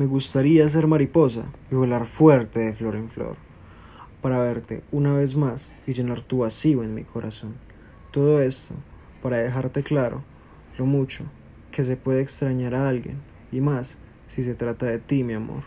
Me gustaría ser mariposa y volar fuerte de flor en flor, para verte una vez más y llenar tu vacío en mi corazón. Todo esto para dejarte claro lo mucho que se puede extrañar a alguien, y más si se trata de ti, mi amor.